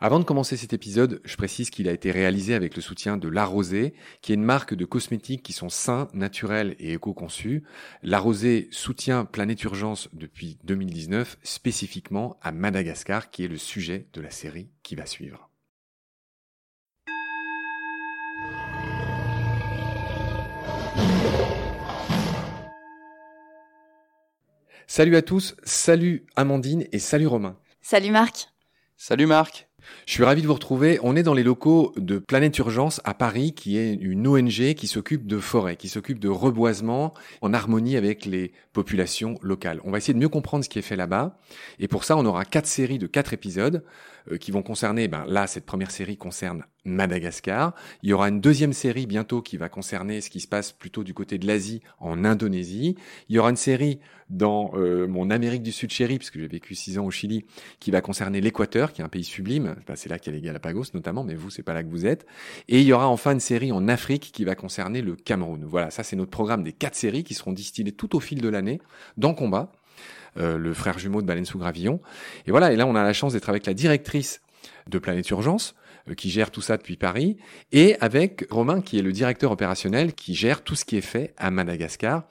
Avant de commencer cet épisode, je précise qu'il a été réalisé avec le soutien de La Rosée, qui est une marque de cosmétiques qui sont sains, naturels et éco-conçus. La Rosée soutient Planète Urgence depuis 2019, spécifiquement à Madagascar, qui est le sujet de la série qui va suivre. Salut à tous, salut Amandine et salut Romain. Salut Marc. Salut Marc. Je suis ravi de vous retrouver. On est dans les locaux de Planète Urgence à Paris, qui est une ONG qui s'occupe de forêt, qui s'occupe de reboisement en harmonie avec les populations locales. On va essayer de mieux comprendre ce qui est fait là-bas. Et pour ça, on aura quatre séries de quatre épisodes qui vont concerner, ben là, cette première série concerne Madagascar. Il y aura une deuxième série bientôt qui va concerner ce qui se passe plutôt du côté de l'Asie, en Indonésie. Il y aura une série dans euh, mon Amérique du Sud chérie, puisque j'ai vécu six ans au Chili, qui va concerner l'Équateur, qui est un pays sublime. c'est là qu'il y a les Galapagos notamment, mais vous, c'est pas là que vous êtes. Et il y aura enfin une série en Afrique qui va concerner le Cameroun. Voilà, ça c'est notre programme des quatre séries qui seront distillées tout au fil de l'année dans Combat. Euh, le frère jumeau de Baleine sous Gravillon. Et voilà, et là on a la chance d'être avec la directrice de Planète Urgence, euh, qui gère tout ça depuis Paris, et avec Romain, qui est le directeur opérationnel, qui gère tout ce qui est fait à Madagascar.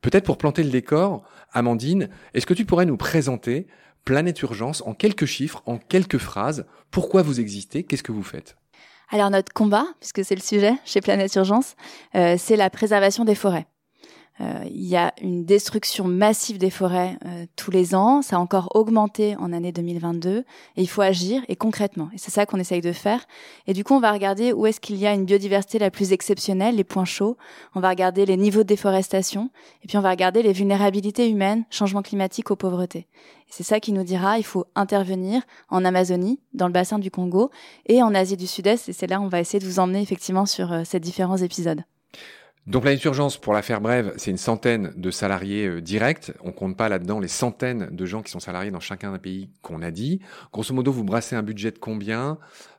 Peut-être pour planter le décor, Amandine, est-ce que tu pourrais nous présenter Planète Urgence en quelques chiffres, en quelques phrases? Pourquoi vous existez? Qu'est-ce que vous faites? Alors notre combat, puisque c'est le sujet chez Planète Urgence, euh, c'est la préservation des forêts. Euh, il y a une destruction massive des forêts euh, tous les ans. Ça a encore augmenté en année 2022. Et il faut agir et concrètement. Et c'est ça qu'on essaye de faire. Et du coup, on va regarder où est-ce qu'il y a une biodiversité la plus exceptionnelle, les points chauds. On va regarder les niveaux de déforestation. Et puis on va regarder les vulnérabilités humaines, changement climatique aux pauvretés. C'est ça qui nous dira, il faut intervenir en Amazonie, dans le bassin du Congo et en Asie du Sud-Est. Et c'est là on va essayer de vous emmener effectivement sur euh, ces différents épisodes. Donc la urgence, pour la faire brève, c'est une centaine de salariés euh, directs. On compte pas là-dedans les centaines de gens qui sont salariés dans chacun des pays qu'on a dit. Grosso modo, vous brassez un budget de combien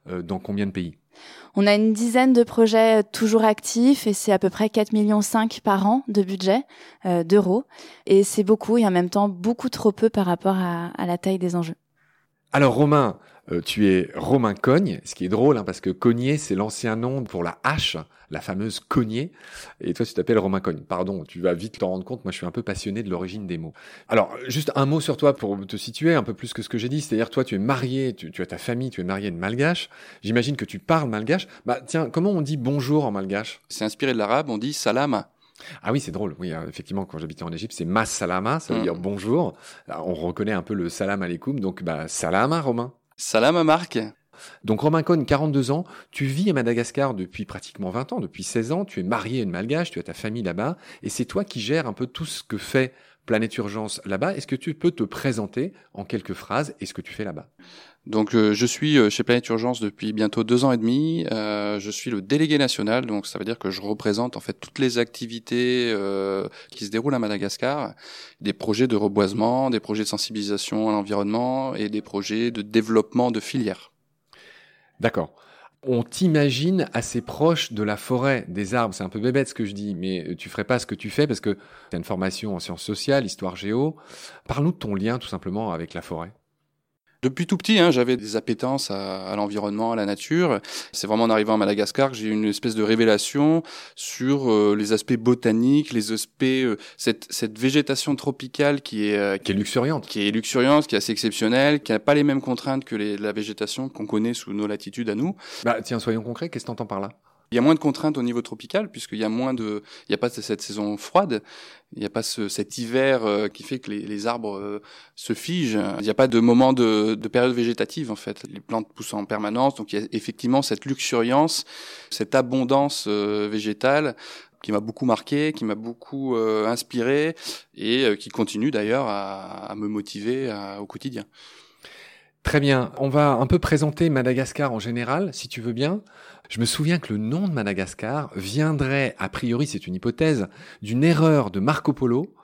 euh, dans combien de pays? On a une dizaine de projets euh, toujours actifs et c'est à peu près 4,5 millions par an de budget d'euros. Et c'est beaucoup et en même temps beaucoup trop peu par rapport à, à la taille des enjeux. Alors Romain, euh, tu es Romain Cogne, ce qui est drôle hein, parce que Cogné c'est l'ancien nom pour la hache, la fameuse Cogné, et toi tu t'appelles Romain Cogne. Pardon, tu vas vite t'en rendre compte, moi je suis un peu passionné de l'origine des mots. Alors juste un mot sur toi pour te situer un peu plus que ce que j'ai dit, c'est-à-dire toi tu es marié, tu, as ta famille, tu es marié de malgache, j'imagine que tu parles malgache. Bah tiens, comment on dit bonjour en malgache? C'est inspiré de l'arabe, on dit salam. Ah oui, c'est drôle. Oui, euh, effectivement, quand j'habitais en Égypte, c'est mas salama, ça veut mm. dire bonjour. on reconnaît un peu le salam alaikum, donc bah salama, Romain. Salam Marc. Donc Romain Cohn, 42 ans, tu vis à Madagascar depuis pratiquement 20 ans, depuis 16 ans, tu es marié à une malgache, tu as ta famille là-bas, et c'est toi qui gères un peu tout ce que fait Planète Urgence là-bas. Est-ce que tu peux te présenter en quelques phrases et ce que tu fais là-bas? Donc euh, je suis euh, chez Planète Urgence depuis bientôt deux ans et demi. Euh, je suis le délégué national, donc ça veut dire que je représente en fait toutes les activités euh, qui se déroulent à Madagascar, des projets de reboisement, des projets de sensibilisation à l'environnement et des projets de développement de filières. D'accord. On t'imagine assez proche de la forêt, des arbres. C'est un peu bébête ce que je dis, mais tu ferais pas ce que tu fais parce que tu as une formation en sciences sociales, histoire géo. Parle-nous de ton lien tout simplement avec la forêt. Depuis tout petit, hein, j'avais des appétences à, l'environnement, à la nature. C'est vraiment en arrivant à Madagascar que j'ai eu une espèce de révélation sur euh, les aspects botaniques, les aspects euh, cette, cette végétation tropicale qui est euh, qui est luxuriante, qui est luxuriante, qui est assez exceptionnelle, qui n'a pas les mêmes contraintes que les, la végétation qu'on connaît sous nos latitudes à nous. Bah tiens, soyons concrets. Qu'est-ce que t'entends par là? Il y a moins de contraintes au niveau tropical puisqu'il y a moins de, il n'y a pas cette saison froide, il n'y a pas ce, cet hiver euh, qui fait que les, arbres euh, se figent. Il n'y a pas de moment de, de, période végétative en fait. Les plantes poussent en permanence, donc il y a effectivement cette luxuriance, cette abondance euh, végétale qui m'a beaucoup marqué, qui m'a beaucoup inspiré et qui continue d'ailleurs à, me motiver au quotidien. Très bien. On va un peu présenter Madagascar en général, si tu veux bien. Je me souviens que le nom de Madagascar viendrait, a priori c'est une hypothèse, d'une erreur de Marco Polo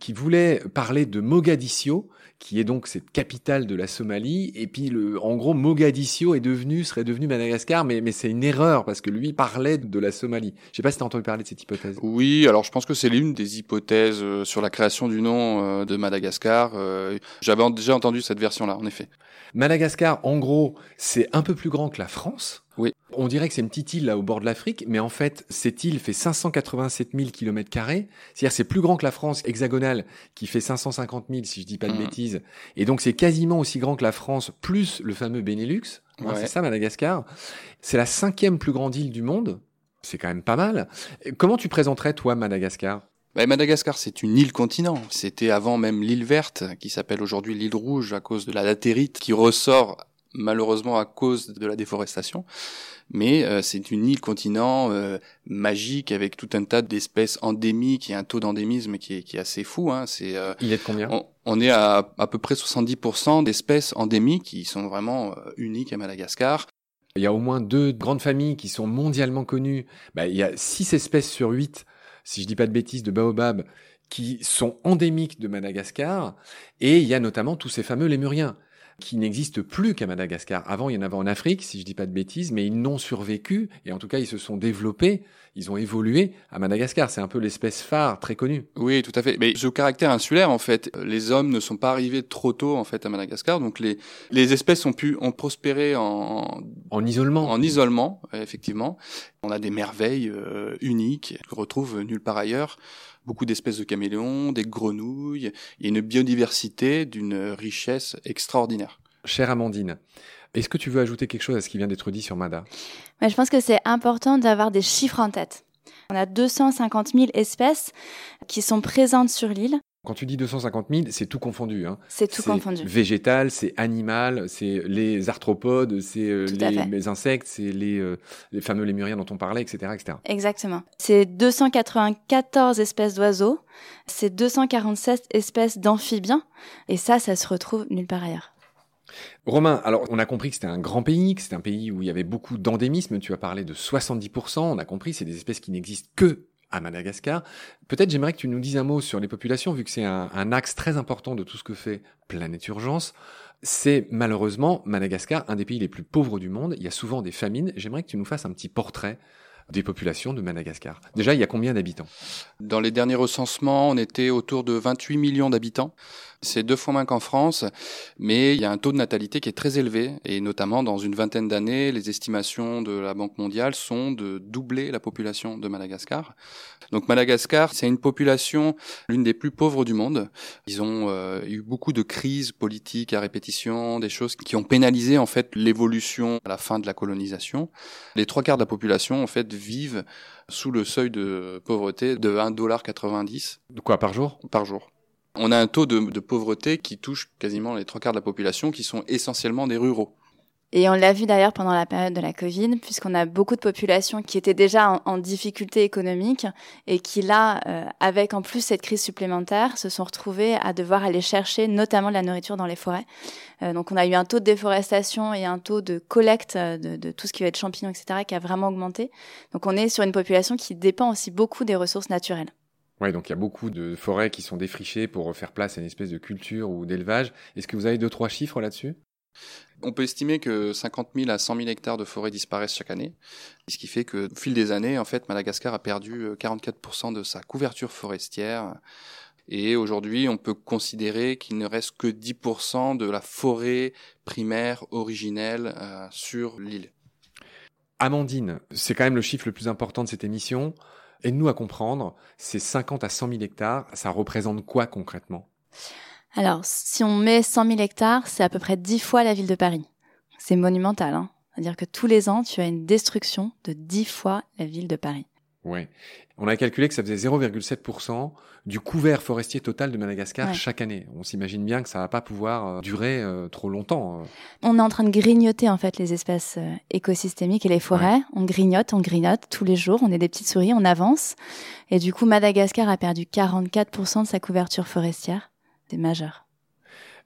qui voulait parler de Mogadiscio, qui est donc cette capitale de la Somalie. Et puis, le, en gros, Mogadiscio est devenu, serait devenu Madagascar, mais, mais c'est une erreur parce que lui parlait de la Somalie. Je sais pas si tu as entendu parler de cette hypothèse. Oui, alors je pense que c'est l'une des hypothèses euh, sur la création du nom euh, de Madagascar. Euh, j'avais déjà entendu cette version-là, en effet. Madagascar, en gros, c'est un peu plus grand que la France. Oui. On dirait que c'est une petite île là au bord de l'Afrique, mais en fait, cette île fait 587 000 km carrés. C'est-à-dire c'est plus grand que la France hexagonale qui fait 550 000 si je dis pas de Mhm. bêtises. Et donc c'est quasiment aussi grand que la France plus le fameux Benelux. Hein, Ouais. C'est ça Madagascar. C'est la cinquième plus grande île du monde. C'est quand même pas mal. Comment tu présenterais toi Madagascar? Bah, Madagascar, c'est une île-continent. C'était avant même l'île verte, qui s'appelle aujourd'hui l'île rouge à cause de la latérite qui ressort malheureusement à cause de la déforestation. Mais euh, c'est une île-continent euh, magique avec tout un tas d'espèces endémiques et un taux d'endémisme qui est, qui est assez fou. Hein. C'est, euh, Il est de combien? on, on est à à peu près 70% d'espèces endémiques qui sont vraiment euh, uniques à Madagascar. Il y a au moins deux grandes familles qui sont mondialement connues. Bah, il y a six espèces sur huit, si je dis pas de bêtises, de baobab qui sont endémiques de Madagascar. Et il y a notamment tous ces fameux lémuriens qui n'existent plus qu'à Madagascar. Avant, il y en avait en Afrique, si je dis pas de bêtises, mais ils n'ont survécu et en tout cas, ils se sont développés, ils ont évolué à Madagascar. C'est un peu l'espèce phare très connue. Oui, tout à fait. Mais ce caractère insulaire, en fait, les hommes ne sont pas arrivés trop tôt, en fait, à Madagascar. Donc les, les espèces ont pu, ont prospéré en, En isolement. en isolement, effectivement. On a des merveilles euh, uniques qu'on retrouve nulle part ailleurs. Beaucoup d'espèces de caméléons, des grenouilles, et une biodiversité d'une richesse extraordinaire. Chère Amandine, est-ce que tu veux ajouter quelque chose à ce qui vient d'être dit sur Mada? Mais je pense que c'est important d'avoir des chiffres en tête. On a 250 000 espèces qui sont présentes sur l'île. Quand tu dis 250 000, c'est tout confondu. Hein. C'est tout confondu. végétal, c'est animal, c'est les arthropodes, c'est euh, les insectes, c'est les, euh, les fameux lémuriens dont on parlait, etc. etc. Exactement. C'est 294 espèces d'oiseaux, c'est 247 espèces d'amphibiens, et ça, ça se retrouve nulle part ailleurs. Romain, alors on a compris que c'était un grand pays, que c'était un pays où il y avait beaucoup d'endémisme, tu as parlé de 70%, on a compris, c'est des espèces qui n'existent que à Madagascar. Peut-être j'aimerais que tu nous dises un mot sur les populations, vu que c'est un, axe très important de tout ce que fait Planète Urgence. C'est malheureusement Madagascar, un des pays les plus pauvres du monde. Il y a souvent des famines. J'aimerais que tu nous fasses un petit portrait des populations de Madagascar. Déjà, il y a combien d'habitants? Dans les derniers recensements, on était autour de 28 millions d'habitants. C'est deux fois moins qu'en France, mais il y a un taux de natalité qui est très élevé, et notamment dans une vingtaine d'années, les estimations de la Banque mondiale sont de doubler la population de Madagascar. Donc Madagascar, c'est une population l'une des plus pauvres du monde. Ils ont euh, eu beaucoup de crises politiques à répétition, des choses qui ont pénalisé en fait l'évolution à la fin de la colonisation. Les trois quarts de la population en fait vivent sous le seuil de pauvreté de 1,90$ De quoi par jour? Par jour. On a un taux de, pauvreté qui touche quasiment les trois quarts de la population, qui sont essentiellement des ruraux. Et on l'a vu d'ailleurs pendant la période de la Covid, puisqu'on a beaucoup de populations qui étaient déjà en, en difficulté économique et qui là, euh, avec en plus cette crise supplémentaire, se sont retrouvées à devoir aller chercher notamment de la nourriture dans les forêts. Euh, donc on a eu un taux de déforestation et un taux de collecte euh, de, de tout ce qui va être champignons, etc., qui a vraiment augmenté. Donc on est sur une population qui dépend aussi beaucoup des ressources naturelles. Ouais, donc il y a beaucoup de forêts qui sont défrichées pour faire place à une espèce de culture ou d'élevage. Est-ce que vous avez deux, trois chiffres là-dessus? On peut estimer que 50 000 à 100 000 hectares de forêt disparaissent chaque année, ce qui fait que, au fil des années, en fait, Madagascar a perdu euh, 44% de sa couverture forestière. Et aujourd'hui, on peut considérer qu'il ne reste que 10% de la forêt primaire originelle euh, sur l'île. Amandine, c'est quand même le chiffre le plus important de cette émission. Aide-nous à comprendre, ces 50 à 100 000 hectares, ça représente quoi concrètement? Alors, si on met 100 000 hectares, c'est à peu près 10 fois la ville de Paris. C'est monumental, hein. C'est-à-dire que tous les ans, tu as une destruction de 10 fois la ville de Paris. Ouais. On a calculé que ça faisait 0,7% du couvert forestier total de Madagascar Ouais. chaque année. On s'imagine bien que ça va pas pouvoir euh, durer euh, trop longtemps. euh. On est en train de grignoter en fait les espèces euh, écosystémiques et les forêts. On grignote, on grignote tous les jours. On est des petites souris, on avance. Et du coup, Madagascar a perdu 44% de sa couverture forestière. C'est majeur.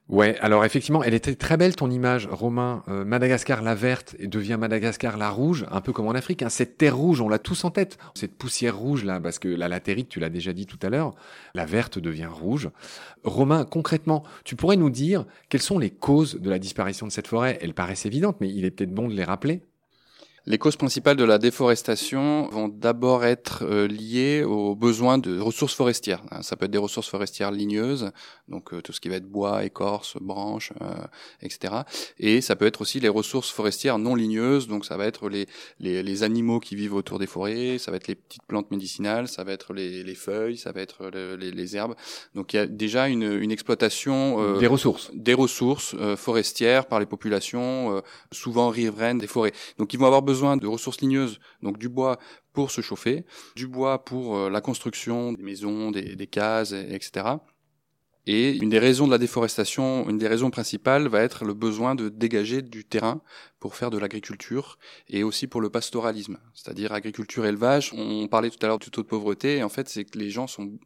Ouais, alors effectivement, elle était très belle ton image, Romain. Euh, Madagascar la verte devient Madagascar la rouge, un peu comme en Afrique. Hein. Cette terre rouge, on l'a tous en tête. Cette poussière rouge là, parce que la latérite, tu l'as déjà dit tout à l'heure, la verte devient rouge. Romain, concrètement, tu pourrais nous dire quelles sont les causes de la disparition de cette forêt? Elles paraissent évidentes, mais il est peut-être bon de les rappeler. Les causes principales de la déforestation vont d'abord être euh, liées aux besoins de ressources forestières. Hein, ça peut être des ressources forestières ligneuses, donc euh, tout ce qui va être bois, écorce, branches, euh, etc. Et ça peut être aussi les ressources forestières non ligneuses, donc ça va être les, les, les, animaux qui vivent autour des forêts, ça va être les petites plantes médicinales, ça va être les, les feuilles, ça va être les, les, herbes. Donc il y a déjà une, une exploitation des ressources, des ressources forestières par les populations, souvent riveraines des forêts. Donc ils vont avoir besoin besoin de ressources ligneuses, donc du bois pour se chauffer, du bois pour euh, la construction des maisons, des, cases, etc. Et une des raisons de la déforestation, une des raisons principales va être le besoin de dégager du terrain pour faire de l'agriculture et aussi pour le pastoralisme, c'est-à-dire agriculture élevage. On parlait tout à l'heure du taux de pauvreté, et en fait c'est que les gens sont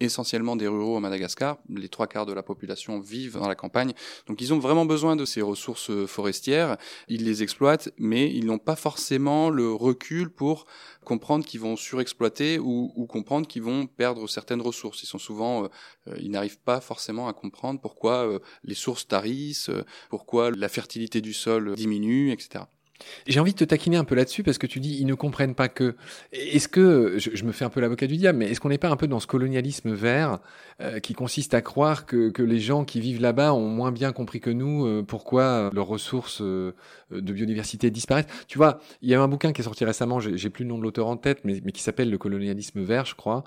essentiellement des ruraux à Madagascar. Les trois quarts de la population vivent dans la campagne. Donc ils ont vraiment besoin de ces ressources euh, forestières. Ils les exploitent, mais ils n'ont pas forcément le recul pour comprendre qu'ils vont surexploiter ou, ou comprendre qu'ils vont perdre certaines ressources. Ils sont souvent, euh, euh, ils n'arrivent pas forcément à comprendre pourquoi les sources tarissent, pourquoi la fertilité du sol diminue, etc. J'ai envie de te taquiner un peu là-dessus parce que tu dis ils ne comprennent pas que. Est-ce que je, me fais un peu l'avocat du diable, mais est-ce qu'on n'est pas un peu dans ce colonialisme vert euh, qui consiste à croire que, que les gens qui vivent là-bas ont moins bien compris que nous euh, pourquoi leurs ressources euh, de biodiversité disparaissent? Tu vois, il y a un bouquin qui est sorti récemment, j'ai plus le nom de l'auteur en tête, mais, mais qui s'appelle Le colonialisme vert, je crois.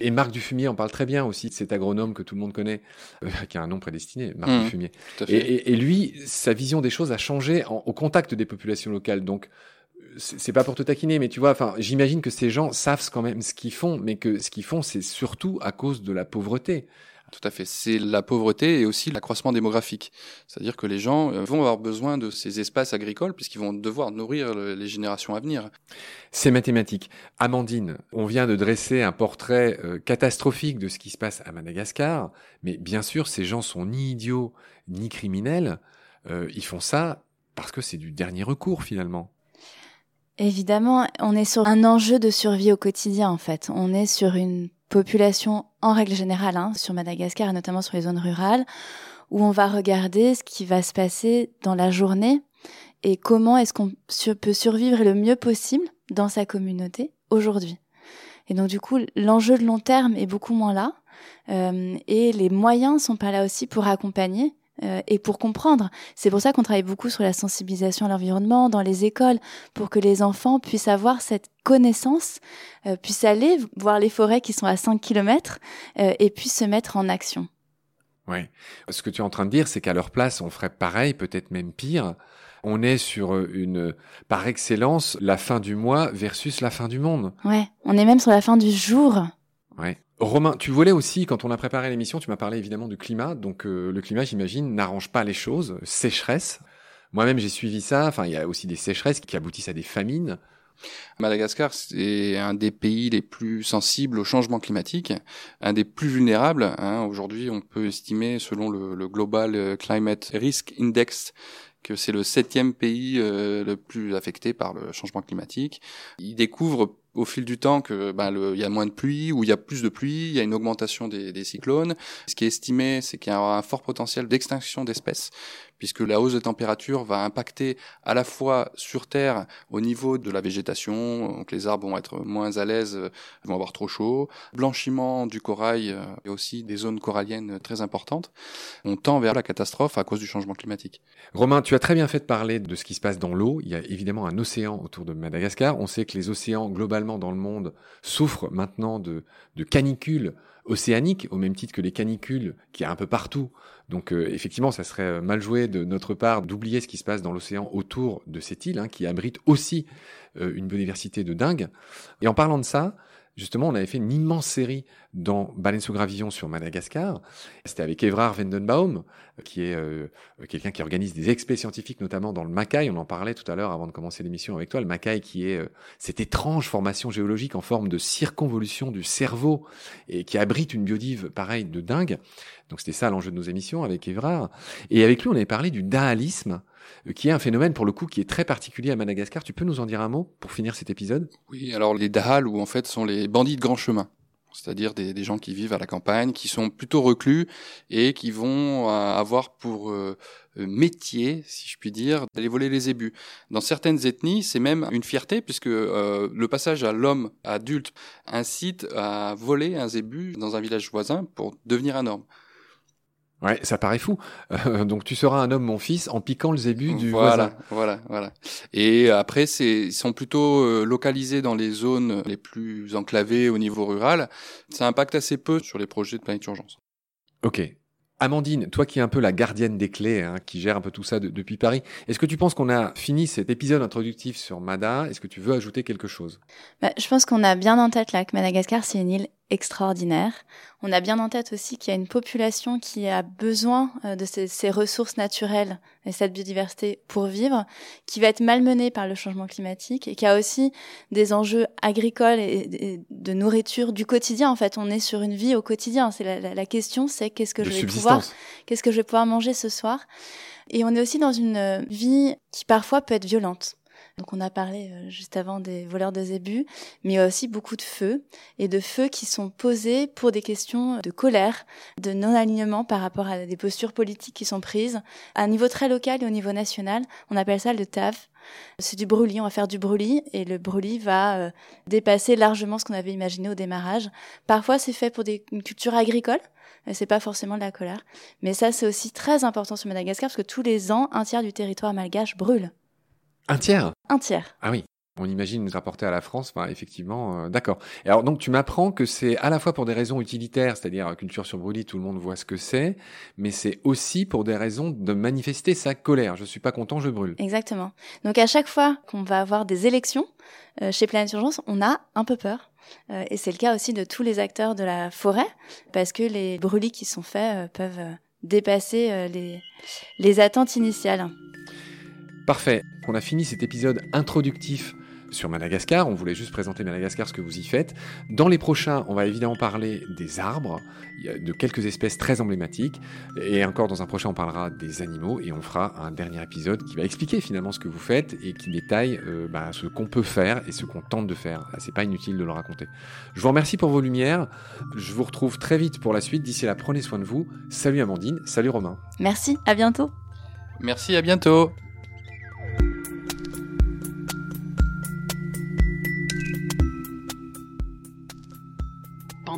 Et Marc Dufumier en parle très bien aussi, cet agronome que tout le monde connaît, qui a un nom prédestiné, Marc mmh, Dufumier. Et, et, et, lui, sa vision des choses a changé au contact des populations locales. Donc, c'est pas pour te taquiner, mais tu vois, enfin, j'imagine que ces gens savent quand même ce qu'ils font, mais que ce qu'ils font, c'est surtout à cause de la pauvreté. Tout à fait. C'est la pauvreté et aussi l'accroissement démographique. C'est-à-dire que les gens euh, vont avoir besoin de ces espaces agricoles puisqu'ils vont devoir nourrir les générations à venir. C'est mathématique. Amandine, on vient de dresser un portrait euh, catastrophique de ce qui se passe à Madagascar, mais bien sûr, ces gens sont ni idiots ni criminels. Euh, ils font ça parce que c'est du dernier recours finalement. Évidemment, on est sur un enjeu de survie au quotidien en fait. On est sur une population en règle générale, hein, sur Madagascar et notamment sur les zones rurales, où on va regarder ce qui va se passer dans la journée et comment est-ce qu'on peut survivre le mieux possible dans sa communauté aujourd'hui. Et donc du coup, l'enjeu de long terme est beaucoup moins là, euh, et les moyens sont pas là aussi pour accompagner euh, et pour comprendre. C'est pour ça qu'on travaille beaucoup sur la sensibilisation à l'environnement dans les écoles, pour que les enfants puissent avoir cette connaissance, euh, puissent aller voir les forêts qui sont à 5 km euh, et puissent se mettre en action. Oui. Ce que tu es en train de dire, c'est qu'à leur place, on ferait pareil, peut-être même pire. On est sur une, par excellence, la fin du mois versus la fin du monde. Ouais. On est même sur la fin du jour. Ouais. Romain, tu voulais aussi, quand on a préparé l'émission, tu m'as parlé évidemment du climat. Donc euh, le climat, j'imagine, n'arrange pas les choses. Sécheresse. Moi-même, j'ai suivi ça. Enfin, il y a aussi des sécheresses qui aboutissent à des famines. Madagascar, c'est un des pays les plus sensibles au changement climatique, un des plus vulnérables. Hein. Aujourd'hui, on peut estimer, selon le, le, Global Climate Risk Index, que c'est le septième pays euh, le plus affecté par le changement climatique. Il découvre au fil du temps que ben, il y a moins de pluie ou il y a plus de pluie, il y a une augmentation des, des cyclones. Ce qui est estimé, c'est qu'il y a un fort potentiel d'extinction d'espèces puisque la hausse de température va impacter à la fois sur Terre au niveau de la végétation, donc les arbres vont être moins à l'aise, vont avoir trop chaud, blanchiment du corail euh, et aussi des zones coralliennes très importantes. On tend vers la catastrophe à cause du changement climatique. Romain, tu as très bien fait de parler de ce qui se passe dans l'eau. Il y a évidemment un océan autour de Madagascar. On sait que les océans globalement dans le monde souffrent maintenant de, de canicules océaniques, au même titre que les canicules qui y a un peu partout donc euh, effectivement, ça serait euh, mal joué de notre part d'oublier ce qui se passe dans l'océan autour de cette île, hein, qui abrite aussi euh, une biodiversité de dingue. Et en parlant de ça, Justement, on avait fait une immense série dans Baleine sous gravillon sur Madagascar. C'était avec Evrard Vendenbaum, qui est euh, quelqu'un qui organise des expés scientifiques, notamment dans le Macaï. On en parlait tout à l'heure avant de commencer l'émission avec toi. Le Macaï, qui est euh, cette étrange formation géologique en forme de circonvolution du cerveau et qui abrite une biodive pareille de dingue. Donc c'était ça l'enjeu de nos émissions avec Évrard. Et avec lui, on avait parlé du daalisme, euh, qui est un phénomène pour le coup qui est très particulier à Madagascar. Tu peux nous en dire un mot pour finir cet épisode? Oui, alors les Dahal, ou en fait sont les bandits de grand chemin c'est-à-dire des, gens qui vivent à la campagne, qui sont plutôt reclus et qui vont euh, avoir pour euh, métier, si je puis dire, d'aller voler les ébus. Dans certaines ethnies, c'est même une fierté puisque euh, le passage à l'homme adulte incite à voler un zébu dans un village voisin pour devenir un homme. Ouais, ça paraît fou. Euh, donc tu seras un homme, mon fils, en piquant le zébu du voilà, voisin. Voilà, voilà. Et après, c'est ils sont plutôt euh, localisés dans les zones les plus enclavées au niveau rural. Ça impacte assez peu sur les projets de planète urgence. Ok. Amandine, toi qui es un peu la gardienne des clés, hein, qui gère un peu tout ça de, depuis Paris, est-ce que tu penses qu'on a fini cet épisode introductif sur Mada? Est-ce que tu veux ajouter quelque chose? Bah, Je pense qu'on a bien en tête là que Madagascar, c'est une île extraordinaire. On a bien en tête aussi qu'il y a une population qui a besoin euh, de ces, ces, ressources naturelles et cette biodiversité pour vivre, qui va être malmenée par le changement climatique et qui a aussi des enjeux agricoles et, de nourriture du quotidien. En fait, on est sur une vie au quotidien. C'est la, la, la, question, c'est qu'est-ce que je vais pouvoir, qu'est-ce que je vais pouvoir manger ce soir? Et on est aussi dans une euh, vie qui parfois peut être violente. Donc on a parlé euh, juste avant des voleurs de zébus, mais il y a aussi beaucoup de feux et de feux qui sont posés pour des questions de colère, de non-alignement par rapport à des postures politiques qui sont prises à un niveau très local et au niveau national. On appelle ça le TAF. C'est du brûlis, on va faire du brûlis et le brûlis va euh, dépasser largement ce qu'on avait imaginé au démarrage. Parfois c'est fait pour des, une culture agricole, c'est pas forcément de la colère. Mais ça c'est aussi très important sur Madagascar parce que tous les ans, un tiers du territoire malgache brûle. Un tiers Un tiers. Ah oui. On imagine nous rapporter à la France, enfin, effectivement, euh, d'accord. Alors donc tu m'apprends que c'est à la fois pour des raisons utilitaires, c'est-à-dire culture sur brûlis, tout le monde voit ce que c'est, mais c'est aussi pour des raisons de manifester sa colère. Je suis pas content, je brûle. Exactement. Donc à chaque fois qu'on va avoir des élections euh, chez Planète Urgence, on a un peu peur. Euh, et c'est le cas aussi de tous les acteurs de la forêt, parce que les brûlis qui sont faits euh, peuvent euh, dépasser euh, les, les attentes initiales. Parfait. On a fini cet épisode introductif sur Madagascar. On voulait juste présenter Madagascar, ce que vous y faites. Dans les prochains, on va évidemment parler des arbres, de quelques espèces très emblématiques. Et encore dans un prochain, on parlera des animaux et on fera un dernier épisode qui va expliquer finalement ce que vous faites et qui détaille euh, bah, ce qu'on peut faire et ce qu'on tente de faire. C'est pas inutile de le raconter. Je vous remercie pour vos lumières. Je vous retrouve très vite pour la suite. D'ici là, prenez soin de vous. Salut Amandine. Salut Romain. Merci. À bientôt. Merci. À bientôt.